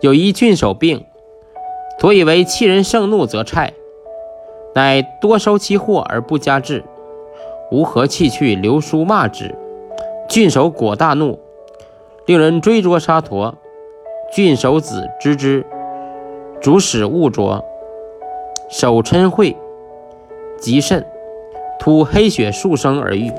有一郡守病，所以为欺人盛怒则虿，乃多收其货而不加治。吾何弃去留书骂之？郡守果大怒，令人追捉沙陀。郡守子知之，主使勿捉，守嗔恚，极甚，吐黑血数升而愈。